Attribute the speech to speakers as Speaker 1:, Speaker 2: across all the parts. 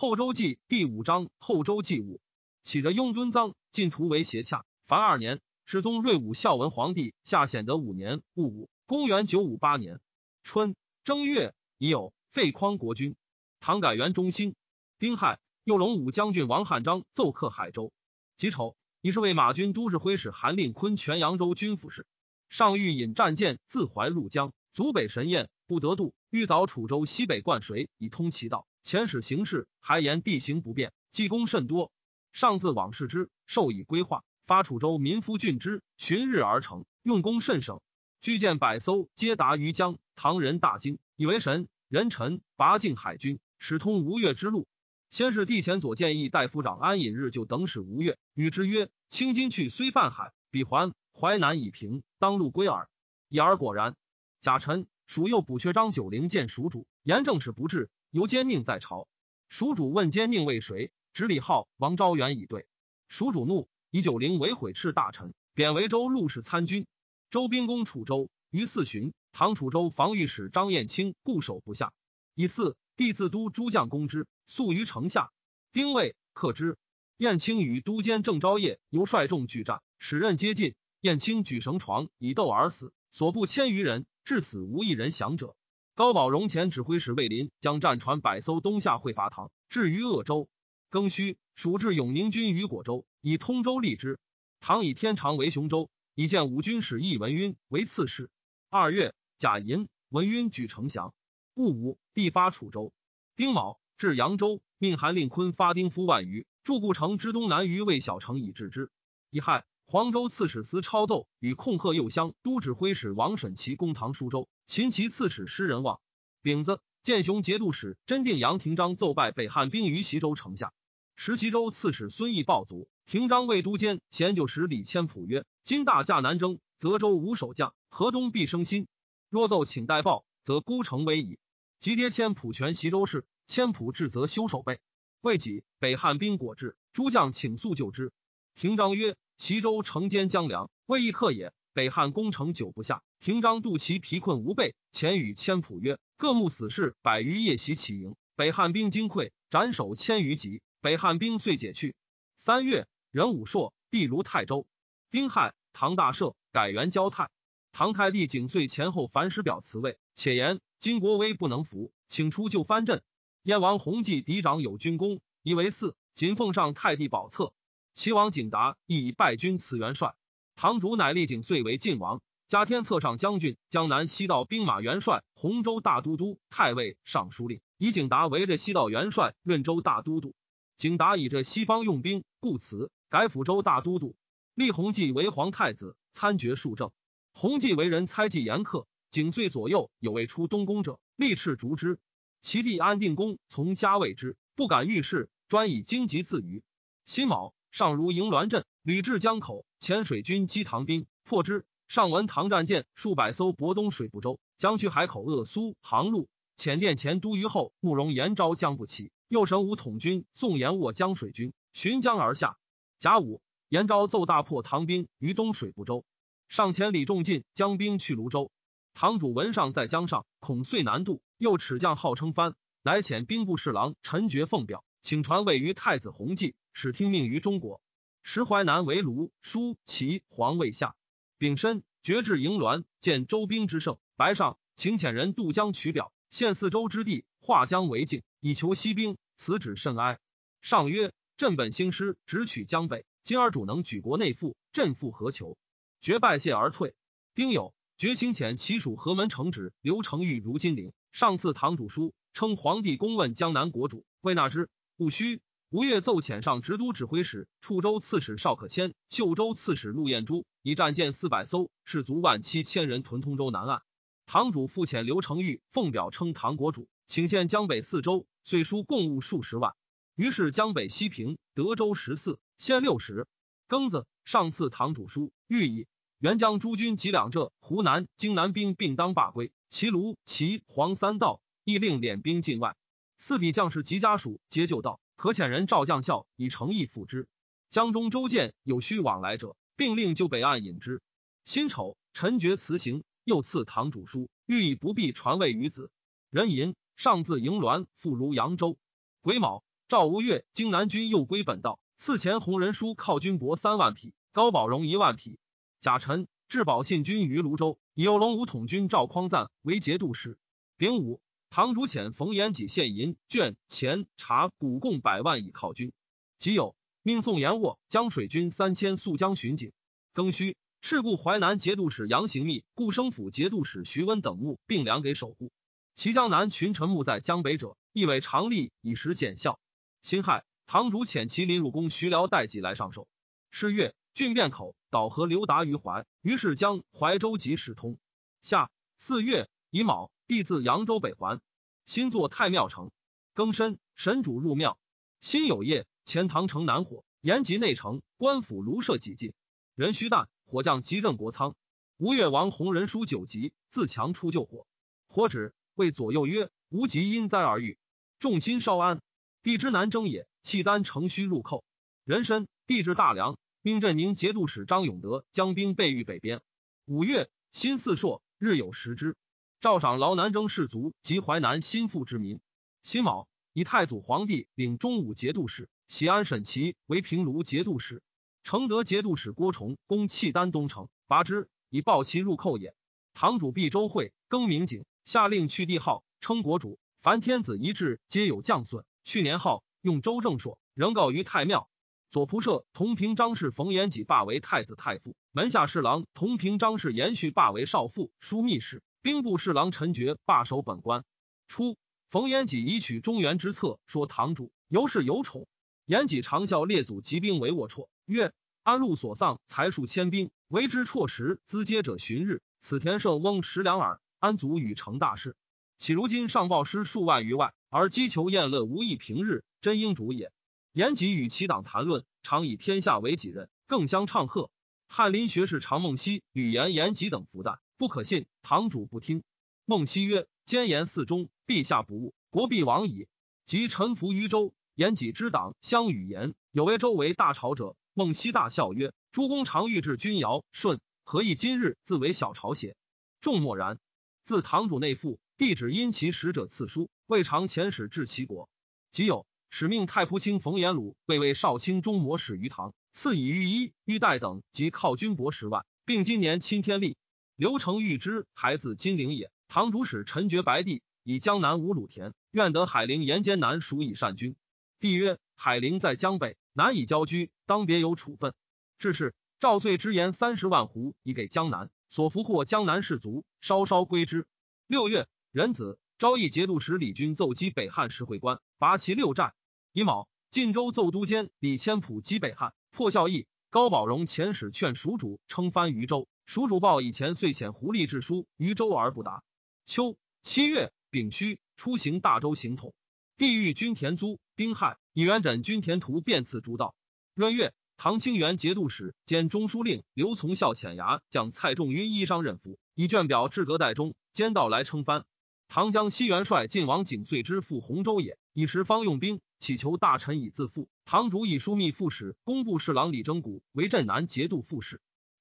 Speaker 1: 后周记第五章后周记五，起着雍敦臧，进图为邪洽。凡二年，世宗睿武孝文皇帝下显德五年戊午，公元九五八年春正月，已有废匡国君。唐改元中兴，丁亥，右龙武将军王汉章奏克海州。己丑，已是为马军都指挥使韩令坤全扬州军府事。上欲引战舰自淮入江，阻北神宴不得渡，欲凿楚州西北灌水以通其道。遣使行事，还言地形不便，计功甚多。上自往事之，授以规划。发楚州民夫郡之，旬日而成，用功甚省。巨舰百艘，皆达于江。唐人大惊，以为神。人臣拔境海军，使通吴越之路。先是帝前左建议大夫长安尹日就等使吴越，与之曰：“清今去虽犯海，彼还淮南已平，当路归耳。”已而果然。贾臣蜀右补阙张九龄见蜀主，言政事不治，由奸佞在朝。蜀主问奸佞为谁，指李浩、王昭元以对。蜀主怒。以九龄为毁斥大臣，贬为州陆氏参军。周兵攻楚州，于四旬，唐楚州防御使张彦卿固守不下。以四，帝自都诸将攻之，宿于城下。丁未，克之。彦卿与都监郑昭业由率众拒战，使刃接近。彦卿举绳床以斗而死，所部千余人，至死无一人降者。高宝荣前指挥使魏林将战船百艘东下会伐唐，至于鄂州。庚戌，蜀至永宁军于果州。以通州立之，唐以天长为雄州，以见武军使易文晕为刺史。二月，甲寅，文晕举城降。戊午，必发楚州。丁卯，至扬州，命韩令坤发丁夫万余，筑故城之东南于魏小城以治之。乙亥，黄州刺史司超奏与控贺右乡都指挥使王审其攻唐舒州，秦其刺史施仁望。丙子，建雄节度使真定杨廷章奏败北汉兵于西州城下。石岐州刺史孙毅暴卒。廷章魏都监贤就使李谦普曰：“今大驾南征，泽州无守将，河东必生心。若奏请代报，则孤城危矣。”即迭谦普权袭州事，谦普至则修守备。未几，北汉兵果至，诸将请速救之。廷章曰：“齐州城坚江梁，未易克也。北汉攻城久不下。”廷章度其疲困无备，遣与千普曰：“各目死士百余夜袭齐营，北汉兵惊溃，斩首千余级。北汉兵遂解去。三月。”任武朔，帝如泰州。丁亥，唐大赦，改元交泰。唐太帝景遂前后凡师表辞位，且言金国威不能服，请出就藩镇。燕王弘济嫡长有军功，以为嗣，仅奉上太帝宝册。齐王景达亦以败军辞元帅。堂主乃立景遂为晋王，加天策上将军、江南西道兵马元帅、洪州大都督、太尉、尚书令，以景达为这西道元帅、润州大都督。景达以这西方用兵，故辞。改抚州大都督，立弘济为皇太子，参决庶政。弘济为人猜忌严苛，景遂左右有未出东宫者，立斥逐之。其弟安定公从家谓之，不敢遇事，专以荆棘自娱。辛卯，上如营滦镇，吕至江口，遣水军击唐兵，破之。上闻唐战舰数百艘泊东水部洲，将去海口鄂苏航路。遣殿前都虞候慕容延昭将不起，右神武统军宋延握江水军，循江而下。甲午，延昭奏大破唐兵于东水部洲，上前李仲进将兵去泸州。唐主闻上在江上，恐遂难渡，又耻将号称藩，乃遣兵部侍郎陈觉奉表，请传位于太子弘济，使听命于中国。时淮南为卢、舒、齐皇位下，丙申，决至营峦，见周兵之盛，白上请遣人渡江取表，献四周之地，化江为境，以求西兵。此旨甚哀。上曰。朕本兴师，直取江北。今而主能举国内附，朕复何求？决拜谢而退。丁酉，决请遣齐属河门城址刘承玉如金陵。上赐堂主书，称皇帝公问江南国主，未纳之。戊戌，吴越奏遣上直都指挥使、处州刺史邵可谦、秀州刺史陆彦珠，以战舰四百艘，士卒万七千人屯通州南岸。堂主复遣刘承玉奉表称唐国主，请献江北四州，岁书贡物数十万。于是江北西平、德州十四县六十。庚子，上赐堂主书，谕以元将诸军及两浙、湖南、荆南兵并当罢归。齐卢、齐黄三道亦令敛兵境外。四比将士及家属皆就道，可遣人召将校以诚意付之。江中州见有需往来者，并令就北岸引之。辛丑，陈觉辞行，又赐堂主书，欲以不必传位于子。壬寅，上自营滦，复如扬州。癸卯。赵吴越经南军又归本道，赐前弘仁书犒军帛三万匹，高宝荣一万匹。贾臣至保信军于泸州，以右龙武统军赵匡赞为节度使。丙午，唐主遣冯延己献银绢钱茶谷贡百万以犒军。即有命宋延沃江水军三千溯江巡警。庚戌，敕故淮南节度使杨行密、故生府节度使徐温等物并粮给守护。其江南群臣墓在江北者，亦为常例以时见效。辛亥，堂主遣其临入宫徐辽代己来上寿。是月，郡汴口导河流达于淮，于是将淮州即始通。夏四月乙卯，帝自扬州北还。新作太庙城。庚申，神主入庙。辛有业，钱塘城南火，延吉内城，官府庐舍几尽。人须旦，火将急镇国仓。吴越王弘仁书九级，自强出救火。火止，谓左右曰：“无疾因灾而愈，众心稍安。”帝之南征也，契丹乘虚入寇。人参，帝至大梁，命镇宁节度使张永德将兵备御北边。五月，辛巳朔，日有食之。赵赏劳南征士卒及淮南心腹之民。辛卯，以太祖皇帝领中武节度使喜安沈琦为平卢节度使。承德节度使郭崇攻契丹东城，拔之，以报其入寇也。堂主毕周会更名景，下令去帝号，称国主。凡天子遗志，皆有降损。去年号用周正朔，仍告于太庙。左仆射同平章事冯延己罢为太子太傅，门下侍郎同平章事延续罢为少傅、枢密使，兵部侍郎陈觉罢守本官。初，冯延己以取中原之策，说堂主尤是有宠。延己常笑列祖集兵为龌龊，曰：“安禄所丧才数千兵，为之辍时，资接者旬日。此田舍翁食粮耳，安足与成大事？岂如今上报师数万余外？”而击求宴乐无益，平日真应主也。延己与其党谈论，常以天下为己任，更相唱和。翰林学士常梦溪、吕岩、延己等服弹，不可信。堂主不听。孟熙曰：“奸言四中，陛下不误，国必亡矣。”即臣服于周。言己之党相与言，有为周为大朝者。孟熙大笑曰：“诸公常欲治君尧舜，何以今日自为小朝邪？”众默然。自堂主内附。帝旨因其使者赐书，未尝遣使至齐国。即有使命太仆卿冯延鲁为为少卿中模使于唐，赐以御衣、玉带等及犒军帛十万，并今年钦天历。刘承玉之孩子金陵也。唐主使陈觉白帝以江南无鲁田，愿得海陵沿艰难属以善君。帝曰：海陵在江北，难以交居，当别有处分。至是赵遂之言三十万斛以给江南，所俘获江南士卒稍稍归之。六月。仁子昭义节度使李军奏击北汉石会关，拔其六寨。乙卯，晋州奏都监李谦普击北汉，破孝义。高宝荣遣使劝蜀主称藩于州，蜀主报以前遂遣狐狸致书于州而不达。秋七月丙戌，出行大州行统。地狱均田租丁亥，以元稹均田图便赐诸道。闰月，唐清元节度使兼中书令刘从孝遣牙将蔡仲晕衣裳任服，以卷表至阁代中，兼道来称藩。唐江西元帅晋王景遂之父洪州也，以时方用兵，乞求大臣以自负。唐主以枢密副使、工部侍郎李征古为镇南节度副使。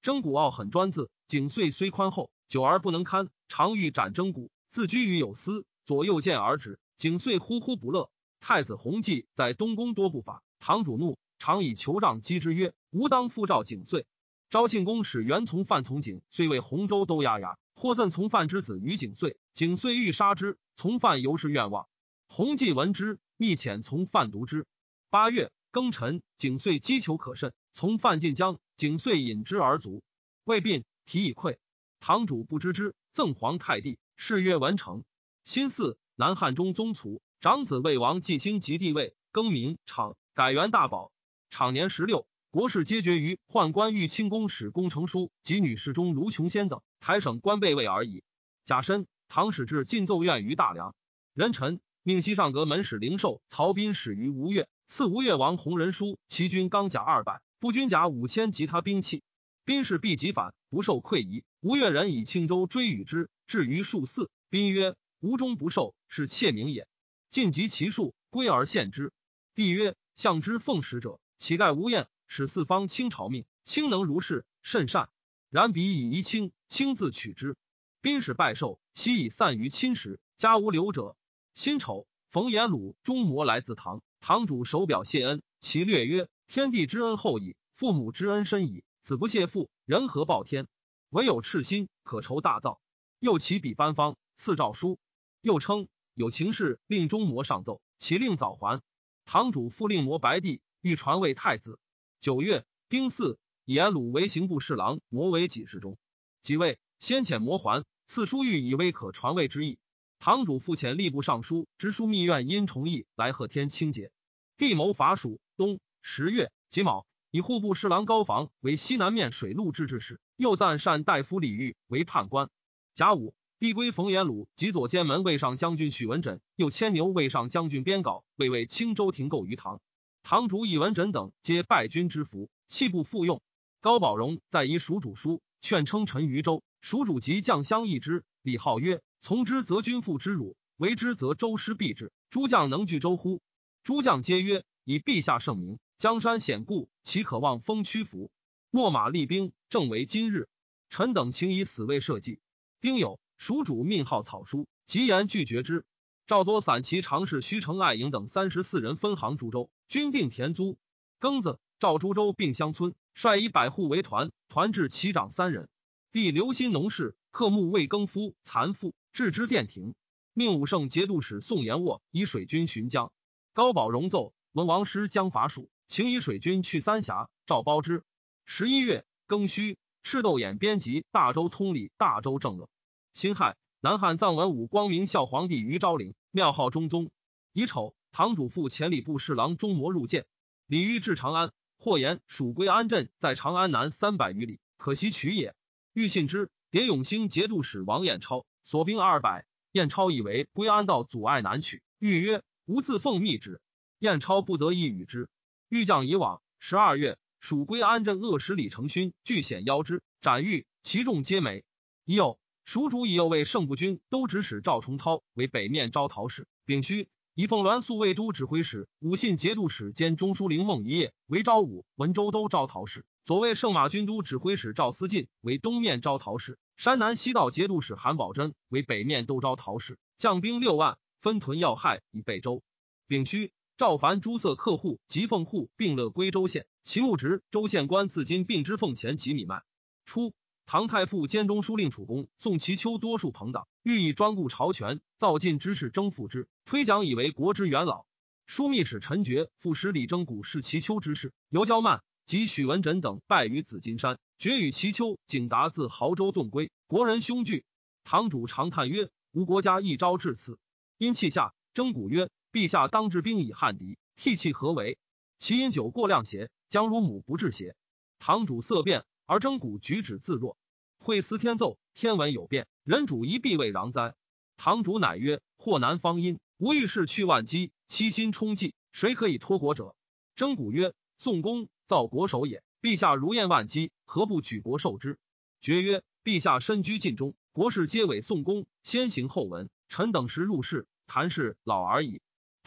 Speaker 1: 征古傲狠专自，景遂虽宽厚，久而不能堪，常欲斩征古，自居于有司，左右见而止。景遂呼呼不乐。太子弘济在东宫多不法，唐主怒，常以酋杖击之，曰：“吾当复召景遂。”昭庆公使袁从范从景，虽为洪州都押牙，获赠从范之子于景遂。景遂欲杀之，从犯犹是愿望。弘济闻之，密遣从犯毒之。八月庚辰，景遂击求可甚，从范进江，景遂引之而卒。未病，体已溃。堂主不知之，赠皇太帝，谥曰文成。新嗣，南汉中宗卒，长子魏王继兴即帝位，更名昶，改元大宝。昶年十六，国事皆决于宦官御卿公使公成书及女侍中卢琼仙等台省官备位而已。甲申。唐使至进奏院于大梁，人臣命西上阁门使灵寿曹彬始于吴越，赐吴越王弘仁书，其军钢甲二百，步军甲五千及他兵器。兵士必即反，不受溃夷。吴越人以青州追与之，至于数四。兵曰：“吴中不受，是窃名也。”尽及其数，归而献之。帝曰：“相之奉使者，乞丐无厌，使四方倾朝命，卿能如是，甚善。然彼以遗卿，亲自取之。”兵使拜寿，悉以散于亲时，家无留者。辛丑，冯延鲁中模来自唐，堂主手表谢恩，其略曰：“天地之恩厚矣，父母之恩深矣。子不谢父，人何报天？唯有赤心，可酬大造。”又起笔颁方，赐诏书。又称有情事，令中模上奏，其令早还。堂主复令模白帝，欲传位太子。九月丁巳，以颜鲁为刑部侍郎，模为给事中。即位，先遣模还，赐书欲以为可传位之意。堂主复遣吏部尚书直书密院因崇义来贺天清节。帝谋伐蜀。东十月己卯，以户部侍郎高房为西南面水陆制置使，又赞善大夫李煜为判官。甲午。帝归冯延鲁及左监门卫上将军许文枕，又牵牛卫上将军边稿，为为青州亭构于堂。堂主以文枕等皆败军之福，弃不复用。高宝荣在以蜀主书，劝称臣于州。蜀主及将相议之。李浩曰：“从之则君父之辱，为之则周师必至。诸将能拒周乎？”诸将皆曰：“以陛下圣明，江山险固，岂可望风屈服？秣马厉兵，正为今日。臣等情以死为社稷。”丁酉。蜀主命号草书，极言拒绝之。赵多散骑常侍徐承爱营等三十四人分行株洲，均定田租。庚子，赵株洲并乡村，率以百户为团，团至其长三人。帝留心农事，克木未耕夫残妇，置之殿庭。命武圣节度使宋延沃以水军巡江。高宝荣奏文王师将伐蜀，请以水军去三峡。赵包之。十一月庚戌，赤豆衍编辑《大周通礼》，大周正乐。辛亥，南汉藏文武光明孝皇帝于昭陵，庙号中宗。乙丑，堂主父前礼部侍郎中模入见。李煜至长安，或言蜀归安镇在长安南三百余里，可惜取也。欲信之，迭永兴节度使王彦超所兵二百。彦超以为归安道阻碍难取，欲曰：“吾自奉密旨。”彦超不得已与之。欲将以往。十二月，蜀归安镇恶使李承勋据险邀之，斩狱，其众皆美。已有。蜀主以右卫圣部军都指使赵重涛为北面招讨使，丙戌以凤鸾宿卫都指挥使、武信节度使兼中书令孟一业为昭武、文州都招讨使，左卫圣马军都指挥使赵思进为东面招讨使，山南西道节度使韩宝珍为北面都招讨使，将兵六万，分屯要害以备州。丙戌，赵凡诸色客户及凤户并乐归州县，其牧职州县官自今并之奉钱及米麦。初。唐太傅兼中书令楚公宋其丘多数朋党，欲以专顾朝权，造晋之事征复之，推奖以为国之元老。枢密使陈觉副使李征古是其丘之事，尤骄慢及许文枕等败于紫金山，决与其丘景达自亳州遁归，国人凶惧。堂主长叹曰：“吾国家一朝至此。”因气下，征古曰：“陛下当治兵以汉敌，涕泣何为？其饮酒过量邪？将如母不治邪？”堂主色变。而征古举止自若，会司天奏，天文有变，人主一必未攘哉？堂主乃曰：祸难方因，吾欲事去万机，七心充济，谁可以托国者？征古曰：宋公造国守也，陛下如厌万机，何不举国受之？爵曰：陛下身居晋中，国事皆委宋公，先行后闻。臣等时入仕，谈事老而已。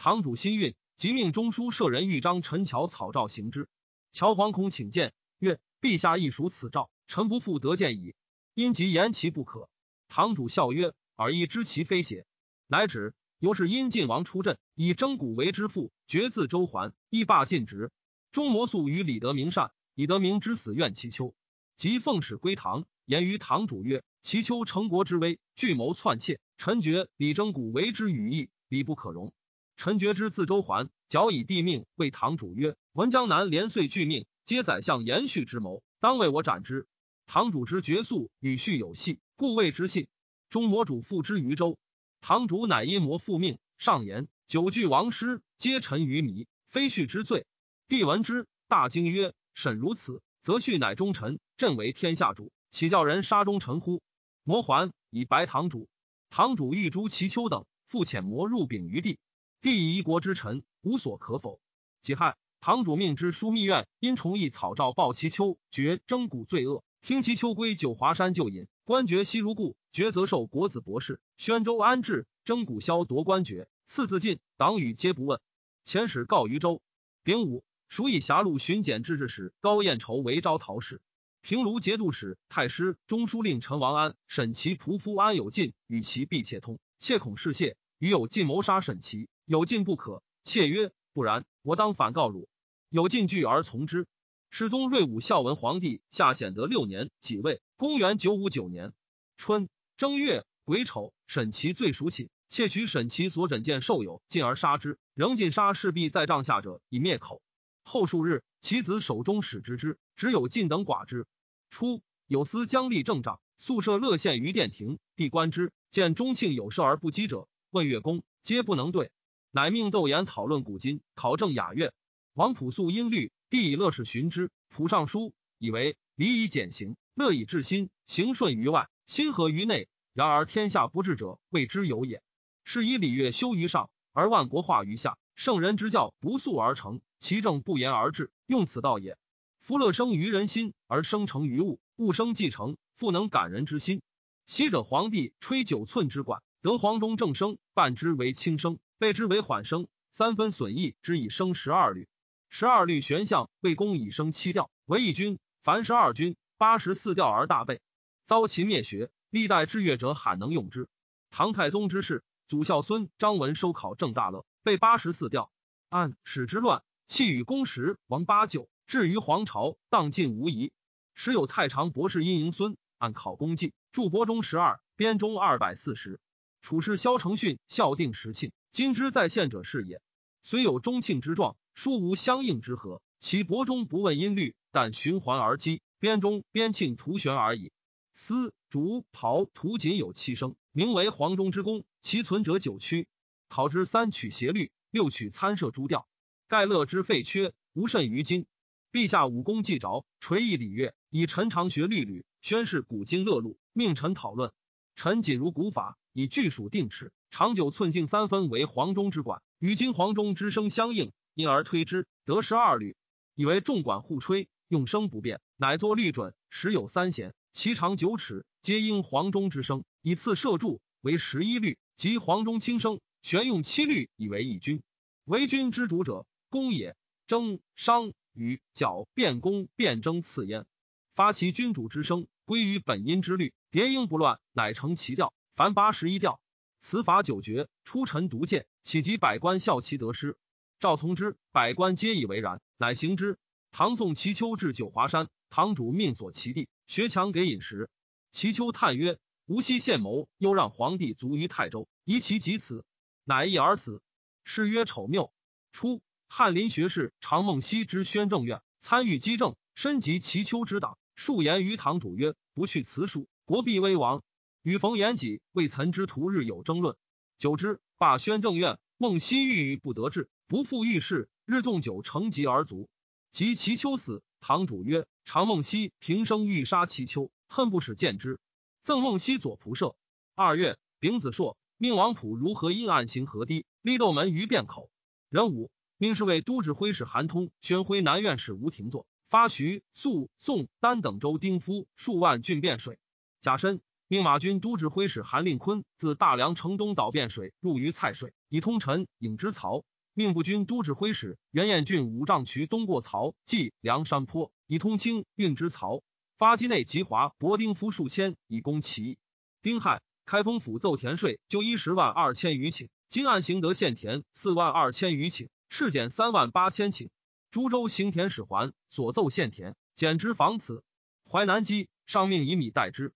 Speaker 1: 堂主心运，即命中书舍人豫章陈桥草诏行之。乔惶恐请见，曰。陛下亦属此诏，臣不复得见矣。因即言其不可。堂主笑曰：“尔亦知其非邪？”乃止。由是因晋王出镇，以征古为之父，绝自周桓，亦罢尽职。中摩素与李德明善，以德明之死怨其丘，即奉使归唐，言于堂主曰：“其丘成国之危，聚谋篡窃，臣觉李征古为之羽翼，理不可容。臣觉之自周桓，矫以帝命为堂主曰：‘闻江南连岁拒命。’”皆宰相延续之谋，当为我斩之。堂主之绝素与序有隙，故谓之信。中魔主复之于州，堂主乃因魔复命。上言九句王师，皆沉于迷，非序之罪。帝闻之，大惊曰：“沈如此，则序乃忠臣，朕为天下主，岂叫人杀忠臣乎？”魔还以白堂主。堂主欲诛其丘等，复遣魔入禀于帝。帝以一国之臣，无所可否。己亥。堂主命之枢密院因崇义草诏报其丘绝征古罪恶，听其丘归九华山就隐，官爵悉如故。爵则受国子博士。宣州安置，征古萧夺官爵，赐自尽。党羽皆不问。遣使告于州。丙午，蜀以狭路巡检制置使高彦筹为招讨使。平卢节度使太师中书令陈王安审其仆夫安有进与其婢妾通，窃恐事泄，与有进谋杀审其有进不可。妾曰。不然，我当反告汝。有进拒而从之。世宗睿武孝文皇帝下显德六年己未，公元九五九年春正月癸丑，审其罪属寝，窃取审其所诊见受友，进而杀之。仍尽杀势必在帐下者，以灭口。后数日，其子手中使之之，只有进等寡之。初，有司将立正帐，宿舍乐县于殿庭，帝观之，见中庆有射而不击者，问乐公，皆不能对。乃命窦言讨论古今，考证雅乐。王朴素音律，帝以乐事寻之。朴尚书，以为礼以简行，乐以治心，行顺于外，心合于内。然而天下不治者，谓之有也。是以礼乐修于上，而万国化于下。圣人之教不速而成，其政不言而治，用此道也。夫乐生于人心，而生成于物，物生既成，复能感人之心。昔者皇帝吹九寸之管，得黄中正声，半之为轻声。背之为缓生，三分损益之以生十二律，十二律玄象，魏公以生七调，为一军。凡十二军，八十四调而大备。遭秦灭学，历代志乐者罕能用之。唐太宗之事，祖孝孙张文收考郑大乐，备八十四调。按史之乱，弃与公时王八九，至于皇朝，荡尽无疑。时有太常博士殷迎孙，按考功绩，著博中十二，编中二百四十。处士萧承训孝定时庆。今之在现者是也，虽有中庆之状，殊无相应之和。其伯中不问音律，但循环而击，编中编庆图旋而已。丝竹袍图仅有七声，名为黄钟之功。其存者九曲，考之三曲协律，六曲参射诸调。盖乐之废缺，无甚于今。陛下武功既着，垂意礼乐，以臣长学律吕，宣示古今乐录，命臣讨论。臣谨如古法，以巨鼠定尺。长九寸径三分为黄钟之管，与今黄钟之声相应，因而推之得十二律，以为众管互吹，用声不变，乃作律准。时有三弦，其长九尺，皆因黄钟之声，以次射柱为十一律，即黄钟轻声，旋用七律以为一军。为军之主者，弓也。征商与角变弓变征次焉，发其君主之声，归于本音之律，叠音不乱，乃成其调。凡八十一调。此法九绝，出臣独见，岂及百官效其得失？赵从之，百官皆以为然，乃行之。唐宋齐丘至九华山，堂主命所其地，学强给饮食。齐丘叹曰：“吾昔献谋，又让皇帝卒于泰州，疑其及此，乃一而死。”是曰丑谬。初，翰林学士常梦溪之宣政院参与机政，身及齐丘之党，数言于堂主曰：“不去辞书，国必危亡。”与冯延己为岑之徒日有争论，久之罢宣政院。孟熙郁郁不得志，不复遇事，日纵酒成疾而卒。及齐丘死，堂主曰：“常孟熙平生欲杀齐丘，恨不使见之。”赠孟熙左仆射。二月，丙子朔，命王溥如何阴暗行河堤，立斗门于汴口。壬午，命侍卫都指挥使韩通宣徽南院使吴廷作发徐、肃、宋、丹等州丁夫数万郡汴水。甲申。命马军都指挥使韩令坤自大梁城东导汴水，入于蔡水，以通陈颍之曹。命步军都指挥使袁彦俊五丈渠东过曹，济梁山坡，以通清运之曹。发机内吉华博丁夫数千，以攻齐。丁亥，开封府奏田税，就一十万二千余顷。今案行得县田四万二千余顷，赤减三万八千顷。株洲行田使还所奏县田，减之防此。淮南基上命以米代之。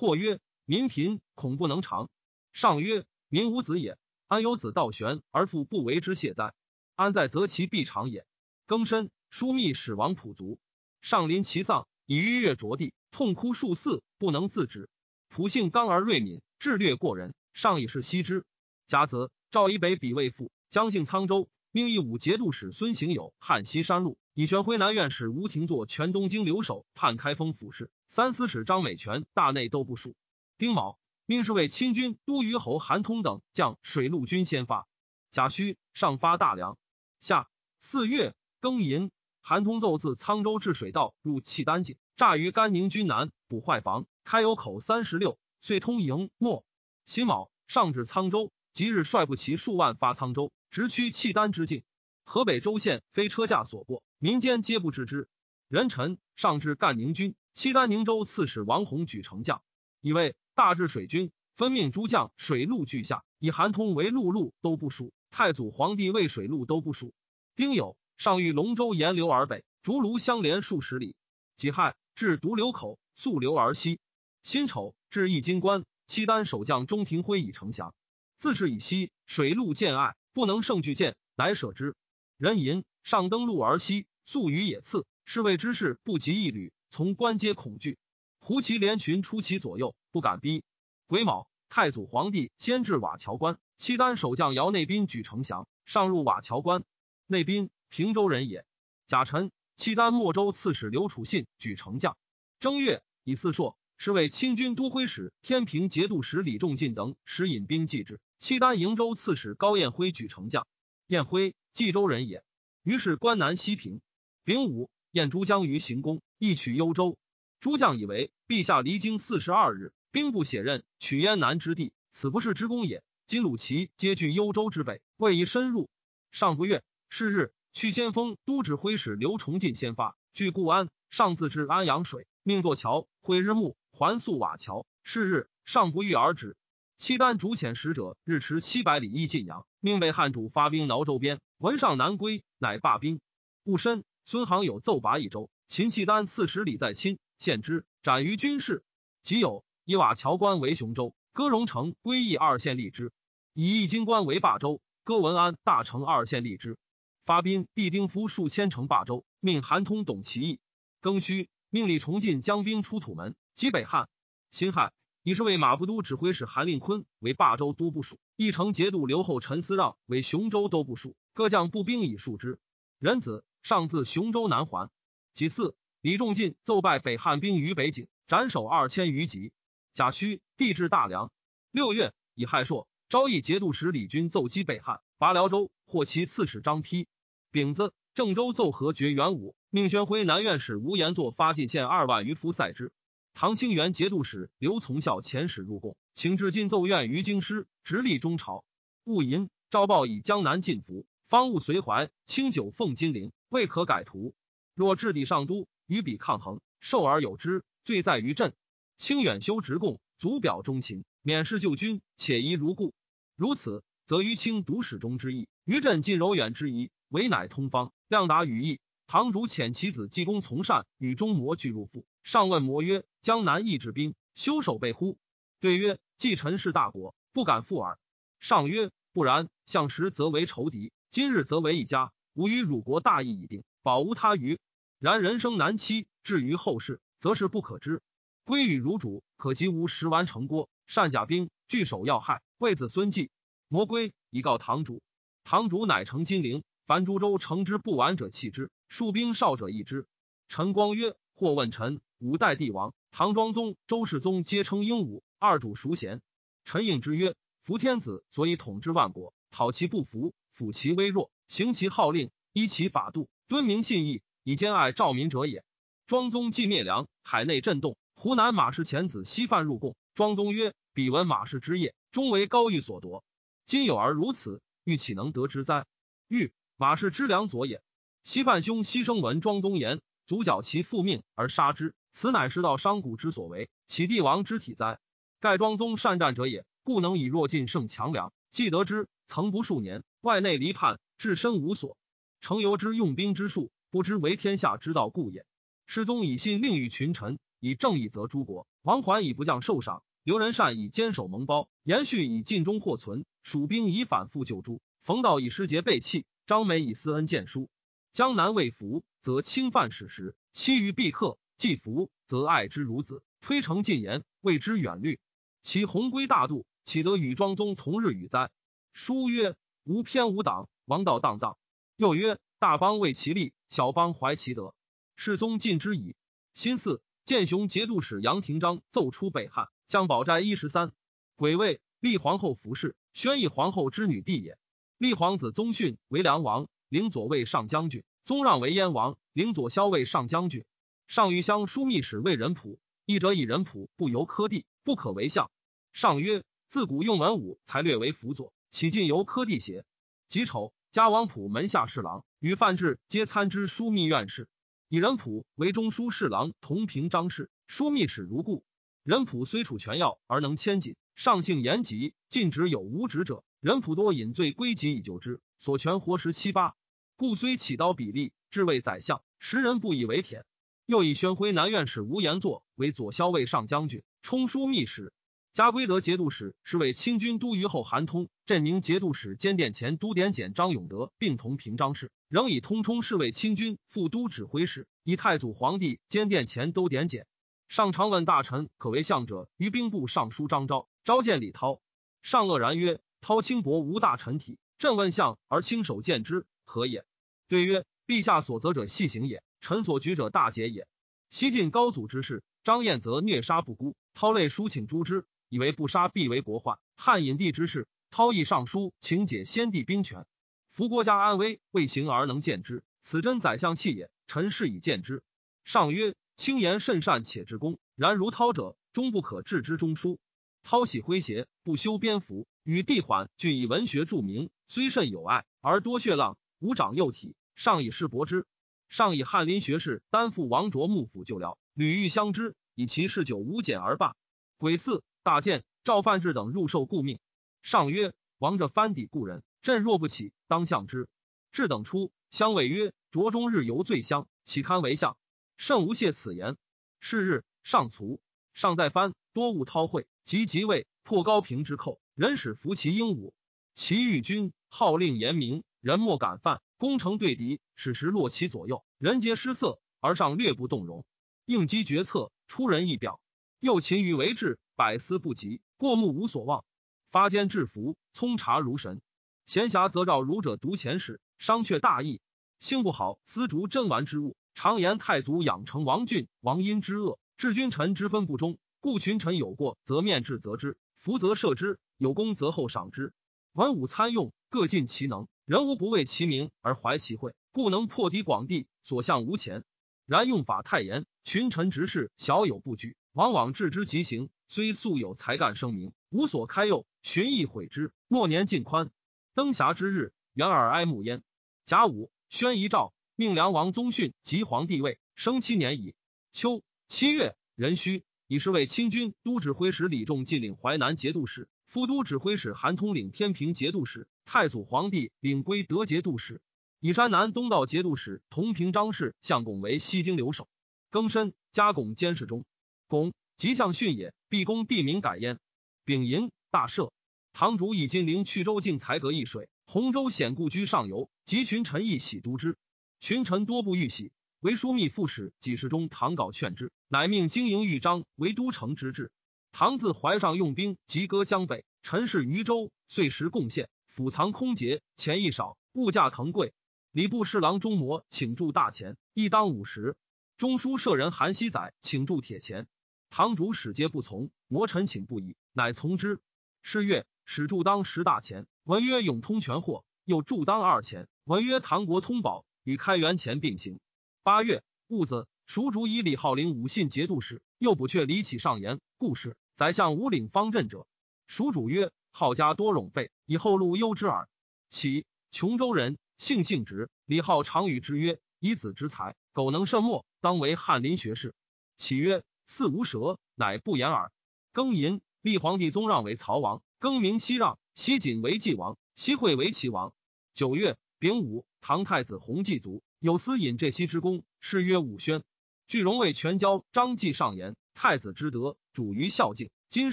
Speaker 1: 或曰：民贫，恐不能长。上曰：民无子也，安有子道玄而父不为之谢哉？安在则其必长也。庚申，枢密使王普卒，上临其丧，以逾越着地，痛哭数次，不能自止。普性刚而锐敏，智略过人，上以是悉之。甲子，赵以北比魏父，将姓沧州，命义武节度使孙行友汉西山路，以玄辉南院使吴廷作全东京留守，判开封府事。三司使张美全大内都部署。丁卯，命侍卫亲军都虞侯韩通等将水陆军先发。甲戌，上发大梁。夏四月庚寅，韩通奏自沧州至水道入契丹境，诈于甘宁军南，捕坏房，开有口三十六，遂通营。末辛卯，上至沧州，即日率部骑数万发沧州，直趋契丹之境。河北州县非车驾所过，民间皆不知之。人臣上至干宁军。契丹宁州刺史王弘举丞将，以为大治水军，分命诸将水陆俱下，以韩通为陆路都部署。太祖皇帝为水陆都部署。丁酉，上遇龙舟沿流而北，竹庐相连数十里。己亥，至独流口，溯流而西。辛丑，至易金关，契丹守将钟庭辉已城降。自是以西，水陆见隘，不能胜拒舰，乃舍之。人吟上登陆而西，宿于野次。是谓之事不及一旅，从关皆恐惧。胡骑连群出其左右，不敢逼。癸卯，太祖皇帝先至瓦桥关，契丹守将姚内宾举城降，上入瓦桥关。内宾平州人也。甲辰，契丹莫州刺史刘楚信举城将。正月，以四朔，是为清军都挥使天平节度使李仲进等使引兵继之。契丹瀛州刺史高彦辉举城将。彦辉冀州人也。于是关南西平。丙午。燕诸将于行宫，一取幽州。诸将以为陛下离京四十二日，兵不血刃，取燕南之地，此不是之功也。今鲁齐皆据幽州之北，未宜深入。上不月是日，去先锋都指挥使刘崇进先发，据固安。上自至安阳水，命作桥，会日暮，还宿瓦桥。是日，上不遇而止。契丹主遣使者日驰七百里，诣晋阳，命为汉主发兵挠周边，闻上南归，乃罢兵。戊申。孙行有奏拔一州，秦契丹四十里在亲，献之，斩于军事。即有以瓦桥关为雄州，割荣城归义二县立之；以易金关为霸州，割文安大城二县立之。发兵帝丁夫数千城霸州，命韩通董其意。庚戌，命李崇进将兵出土门，击北汉。辛亥，以是为马步都指挥使韩令坤为霸州都部署，义城节度留后陈思让为雄州都部署，各将步兵以数之。仁子。上自雄州南还，其次李仲进奏败北汉兵于北境，斩首二千余级。甲戌，地至大梁。六月，以亥朔，昭义节度使李军奏击北汉，拔辽州，获其刺史张丕。丙子，郑州奏和绝元武，命宣徽南院使吴延作发进献二万余夫塞之。唐清元节度使刘从孝遣使入贡，请至晋奏院于京师，直隶中朝。戊寅，诏报以江南进服，方物随怀，清酒奉金陵。未可改图。若置地上都，与彼抗衡，受而有之，罪在于朕。清远修直贡，足表忠勤，免事救军，且宜如故。如此，则于清独始终之意，于朕尽柔远之宜，唯乃通方，量达语义。堂主遣其子济公从善，与中魔俱入腹。上问魔曰：“江南易治兵，修守备乎？”对曰：“既臣是大国，不敢负耳。”上曰：“不然，向时则为仇敌，今日则为一家。”吾与汝国大义已定，保无他虞。然人生难期，至于后世，则是不可知。归与汝主，可及吾食完成郭，善甲兵，据守要害，为子孙计。魔归以告堂主，堂主乃成金陵。凡诸州成之不完者弃之，戍兵少者易之。陈光曰：或问臣，五代帝王，唐庄宗、周世宗皆称英武，二主孰贤？陈应之曰：伏天子所以统治万国，讨其不服，抚其微弱。行其号令，依其法度，敦明信义，以兼爱兆民者也。庄宗既灭梁，海内震动。湖南马氏遣子西犯入贡，庄宗曰：“彼闻马氏之业，终为高玉所夺。今有而如此，欲岂能得之哉？”欲马氏之良佐也。西犯兄牺牲闻庄宗言，足缴其父命而杀之，此乃是道商贾之所为，启帝王之体哉？盖庄宗善战者也，故能以弱尽胜强梁。既得之，曾不数年，外内离叛。置身无所，成由之用兵之术，不知为天下之道故也。世宗以信令与群臣，以正义则诸国。王桓以不降受赏，刘仁善以坚守蒙包，延续以尽忠获存，蜀兵以反复救诸。冯道以失节背弃，张美以私恩见书。江南未服，则侵犯史实；欺于必克，既服，则爱之如子，推诚进言，谓之远虑。其鸿归大度，岂得与庄宗同日语哉？书曰：无偏无党。王道荡荡，又曰：“大邦为其利，小邦怀其德。”世宗尽之矣。新四建雄节度使杨廷章奏出北汉，将宝斋一十三。癸未，立皇后服侍，宣义皇后之女弟也。立皇子宗训为梁王，领左卫上将军；宗让为燕王，领左骁卫上将军。上虞乡枢密使魏仁普，一者以仁普不由科第，不可为相。上曰：“自古用文武才略为辅佐，岂尽由科第邪？”己丑。加王普门下侍郎与范质皆参知枢密院事，以仁普为中书侍郎，同平章事。枢密使如故。仁普虽处权要而能谦谨，上性严极，禁止有无职者。仁普多引罪归疾以救之，所权活时七八。故虽起刀比例，至为宰相，时人不以为舔。又以宣徽南院使吴延作为左骁卫上将军，充书密使。加归德节度使，是为清军都虞候韩通；镇宁节度使兼殿前都点检张永德并同平章事，仍以通冲侍卫清军副都指挥使，以太祖皇帝兼殿前都点检。上常问大臣可为相者，于兵部尚书张昭召见李涛，上愕然曰：“涛轻薄无大臣体，朕问相而轻手见之，何也？”对曰：“陛下所责者细行也，臣所举者大节也。西晋高祖之事，张燕则虐杀不孤，涛类书请诛之。”以为不杀必为国患。汉隐帝之事，韬议上书，请解先帝兵权。夫国家安危，未行而能见之，此真宰相气也。臣是以见之。上曰：轻言甚善，且之功。然如韬者，终不可置之中书。韬喜诙谐，不修边幅，与帝缓俱以文学著名，虽甚有爱，而多血浪，无长幼体。上以示薄之。上以翰林学士担负王卓幕府旧僚，屡遇相知，以其嗜酒无减而罢。癸巳。大见赵范志等入受故命。上曰：“王者藩邸故人，朕若不起，当相之。”志等出，相谓曰：“卓中日游醉乡，岂堪为相？”甚无谢此言。是日，上卒，上在藩，多务韬会，及即位，破高平之寇，人使服其英武。其御军号令严明，人莫敢犯。攻城对敌，使时落其左右，人皆失色，而上略不动容。应机决策，出人意表。又勤于为治。百思不及，过目无所望。发间制服，聪察如神。闲暇则召儒者读前史，商榷大义。性不好，丝竹珍玩之物。常言太祖养成王俊、王殷之恶，治君臣之分不忠。故群臣有过，则面质责之；福则赦之；有功则后赏之。文武参用，各尽其能。人无不为其名而怀其惠，故能破敌广地，所向无前。然用法太严，群臣执事小有不拘，往往置之极刑。虽素有才干声名，无所开诱，寻意悔之。末年尽宽，登霞之日，元耳哀慕焉。甲午，宣仪诏，命梁王宗训即皇帝位，生七年矣。秋七月，壬戌，以是为清军都指挥使李仲进领淮南节度使，副都指挥使韩通领天平节度使，太祖皇帝领归德节度使，以山南东道节度使同平章事相拱为西京留守。庚申，加拱监视中，巩。吉相训也，毕公地名改焉。丙寅，大赦。堂主以金陵去州境才阁易水，洪州显故居上游，及群臣亦喜都之。群臣多不欲喜，为枢密副使几事中唐稿劝之，乃命经营豫章为都城之制。唐自淮上用兵，及割江北，陈氏渝州，遂时贡献，府藏空竭，钱亦少，物价腾贵。礼部侍郎中模请铸大钱，一当五十。中书舍人韩熙载请铸铁钱。堂主使皆不从，魔臣请不已，乃从之。是月，使铸当十大钱，文曰永通全货；又铸当二钱，文曰唐国通宝，与开元钱并行。八月戊子，蜀主以李浩陵武信节度使，又补阙李启上言故事。宰相五领方阵者，蜀主曰：浩家多冗费，以后路忧之耳。启，琼州人，性性直。李浩常与之曰：以子之才，苟能甚莫，当为翰林学士。启曰。四无舌，乃不言耳。庚寅，立皇帝宗让为曹王，更名西让，西锦为晋王，西惠为齐王。九月丙午，唐太子弘祭卒，有司尹这西之功，谥曰武宣。据荣为全交张继上言：太子之德，主于孝敬。今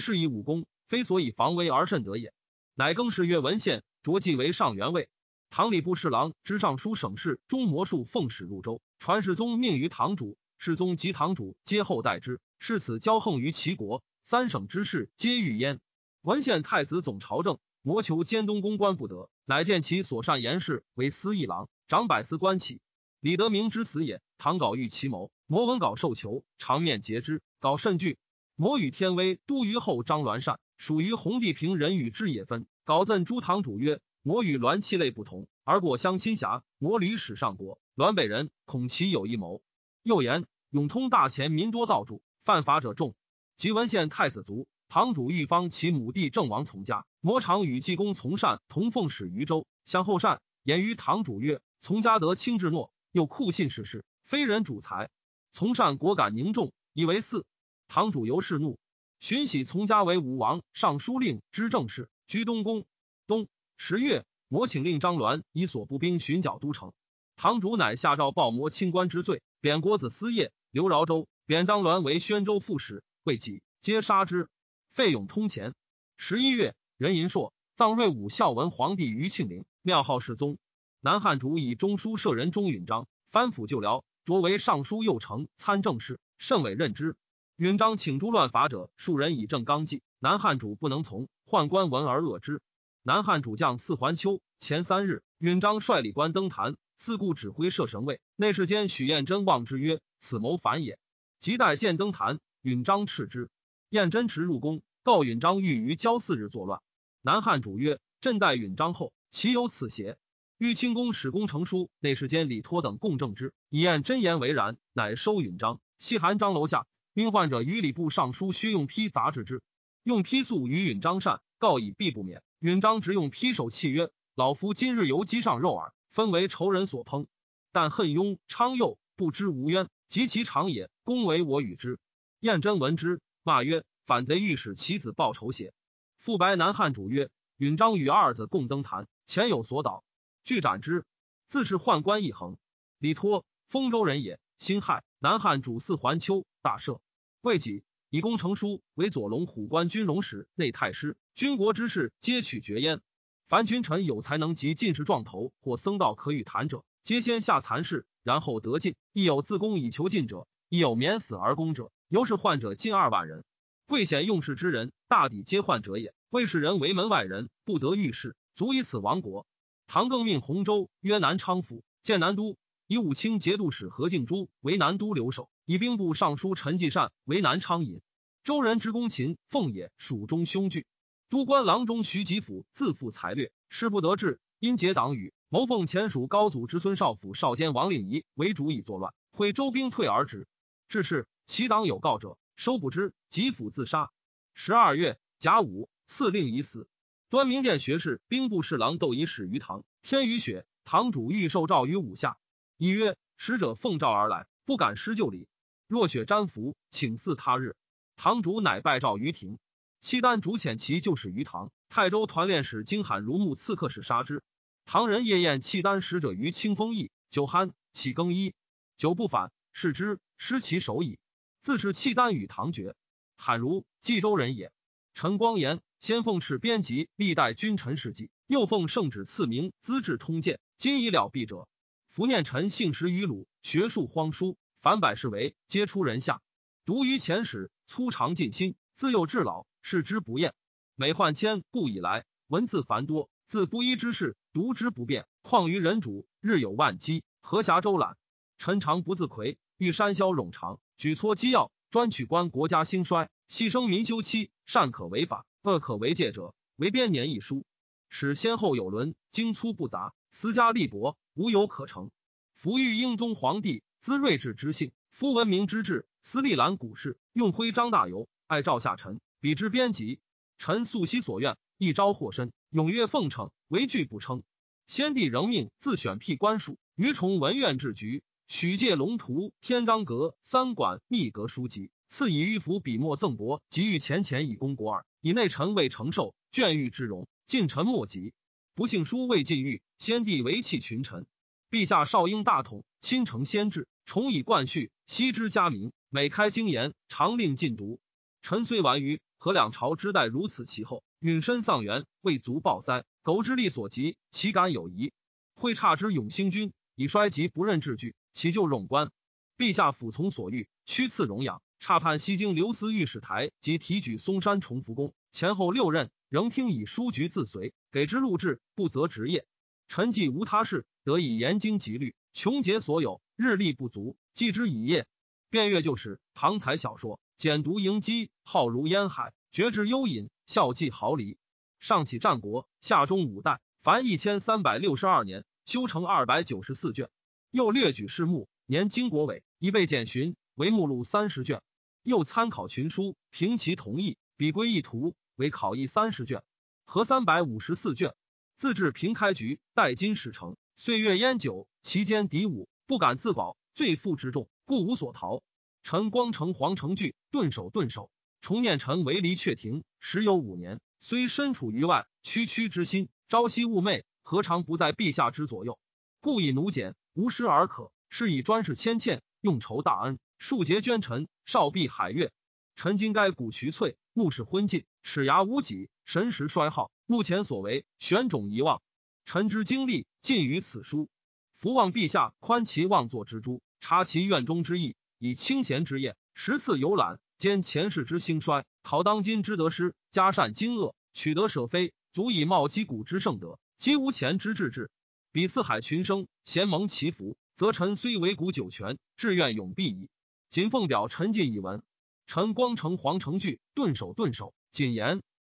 Speaker 1: 是以武功，非所以防威而甚得也。乃更是曰文献，着继为上元尉。唐礼部侍郎、知尚书省事中魔术奉使入州，传世宗命于堂主，世宗及堂主皆后代之。是此骄横于齐国，三省之事皆遇焉。文献太子总朝政，谋求监东宫官不得，乃见其所善言事为司议郎，长百司官起。李德明之死也。唐稿欲其谋，摩文稿受囚，长面截之，稿甚惧。摩与天威都虞后张鸾善，属于红帝平人与之也分。稿赠诸堂主曰：摩与栾气类不同，而果相亲侠。摩屡使上国，栾北人，恐其有一谋。又言永通大钱民多盗铸。犯法者众，即文献太子族堂主玉方其母弟郑王从家，魔常与济公从善同奉使于州，向后善言于堂主曰：从家得清至诺，又酷信事事，非人主才。从善果敢凝重，以为四。堂主由是怒，荀喜从家为武王尚书令知政事，居东宫。冬十月，摩请令张鸾以所部兵巡剿都城。堂主乃下诏报摩清官之罪，贬国子司业，刘饶州，贬张鸾为宣州副使，未己皆杀之。费勇通前。十一月，任银硕葬瑞武孝文皇帝于庆陵，庙号世宗。南汉主以中书舍人钟允章藩府旧僚，擢为尚书右丞参政事，甚委任之。允章请诛乱法者，数人以正纲纪。南汉主不能从，宦官闻而恶之。南汉主将四环秋前三日，允章率礼官登坛，四顾指挥摄神位。内侍监许彦真望之曰：“此谋反也。”即待见登坛，允章斥之。彦真持入宫，告允章欲于交四日作乱。南汉主曰：“朕待允章后，岂有此邪？”欲清宫使功成书，内侍监李托等共证之，以验真言为然，乃收允章。西韩章楼下，因患者于礼部尚书薛用批杂治之。用批诉于允章善，告以必不免。允章直用批手契曰：“老夫今日游机上肉耳，分为仇人所烹。但恨庸昌佑不知无冤，及其长也，公为我与之。”燕真闻之，骂曰：“反贼欲使其子报仇邪？”复白南汉主曰：“允章与二子共登坛，前有所导。”拒斩之，自是宦官一横。李托，丰州人也。辛亥，南汉主祀桓丘，大赦。未几，以功成书为左龙虎关军龙使、内太师，军国之事皆取决焉。凡君臣有才能及进士状头或僧道可与谈者，皆先下残事，然后得进。亦有自宫以求进者，亦有免死而攻者。由是患者近二万人。贵显用事之人，大抵皆患者也。魏氏人为门外人，不得遇事，足以此亡国。唐更命洪州曰南昌府，建南都，以武清节度使何敬珠为南都留守，以兵部尚书陈继善为南昌尹。周人之公秦凤也蜀中凶惧。都官郎中徐吉甫自负才略，事不得志，因结党羽，谋奉前蜀高祖之孙少府少监王令仪为主以作乱，会周兵退而止。至是，其党有告者，收不知。吉甫自杀。十二月甲午，赐令已死。端明殿学士、兵部侍郎窦仪始于堂。天雨雪，堂主欲受诏于五下。仪曰：“使者奉诏而来，不敢失旧礼。若雪沾服，请祀他日。”堂主乃拜诏于庭。契丹主遣其旧使于堂。泰州团练使金罕如木刺客使杀之。唐人夜宴契丹使者于清风驿，酒酣，起更衣，酒不返，视之，失其手矣。自是契丹与唐绝。罕如冀州人也。陈光言。先奉敕编辑历代君臣事迹，又奉圣旨赐名《资治通鉴》。今已了毕者，伏念臣姓实于鲁，学术荒疏，凡百事为，皆出人下。独于前史，粗长尽心，自幼至老，视之不厌。每患千故以来，文字繁多，自不一之事，读之不便。况于人主，日有万机，何暇周览？臣常不自愧，欲山魈冗长，举措机要，专取观国家兴衰，细生民休戚，善可为法。恶可为戒者，为编年一书，使先后有伦，精粗不杂，私家力薄，无有可成。夫欲英宗皇帝资睿智之性，夫文明之治，思历览古事，用徽章大游，爱诏下臣，比之编辑。臣素昔所愿，一朝获身，踊跃奉承，唯惧不称。先帝仍命自选辟官署，于崇文苑置局，许借龙图、天章阁、三馆、秘阁书籍，赐以御府笔墨赠帛，给予前前以功国耳。以内臣未承受眷欲之荣，近臣莫及。不幸书未尽欲，先帝为弃群臣。陛下少英大统，亲承先制，崇以贯序，悉之佳明。每开经言，常令禁读。臣虽完于何两朝之代如此其后，允身丧元，未足报哉？苟之力所及，岂敢有疑？会差之永兴君，以衰及不任治具，其就冗官。陛下俯从所欲，屈赐荣养。差判西京刘司御史台及提举嵩山崇福宫前后六任，仍听以书局自随，给之录制，不择职业。臣既无他事，得以严经极律，穷竭所有，日力不足，继之以业。遍阅旧史，唐才小说，简读迎击，浩如烟海，绝之幽隐，孝继毫厘。上起战国，下中五代，凡一千三百六十二年，修成二百九十四卷。又略举世目，年经国伟，已被简寻，为目录三十卷。又参考群书，凭其同意，比归一图，为考异三十卷，合三百五十四卷。自治平开局，待今始成。岁月烟酒，其间敌伍，不敢自保，罪负之重，故无所逃。臣光城皇城惧，顿首顿首。重念臣为离阙庭，时有五年，虽身处于外，区区之心，朝夕寤寐，何尝不在陛下之左右？故以奴简，无失而可。是以专事谦欠，用酬大恩，数节捐臣，少避海月。臣今该古渠翠，目视昏尽，齿牙无己，神识衰耗。目前所为，玄种遗忘。臣之经历尽于此书。福望陛下宽其妄作之诛，察其院中之意，以清闲之业，十次游览，兼前世之兴衰，考当今之得失，加善经恶，取得舍非，足以冒击古之圣德，积无前之志志。彼四海群生，贤蒙其福。则臣虽为古九泉，志愿永必矣。谨奉表陈进一文。陈光成黄成聚，顿首顿首。谨言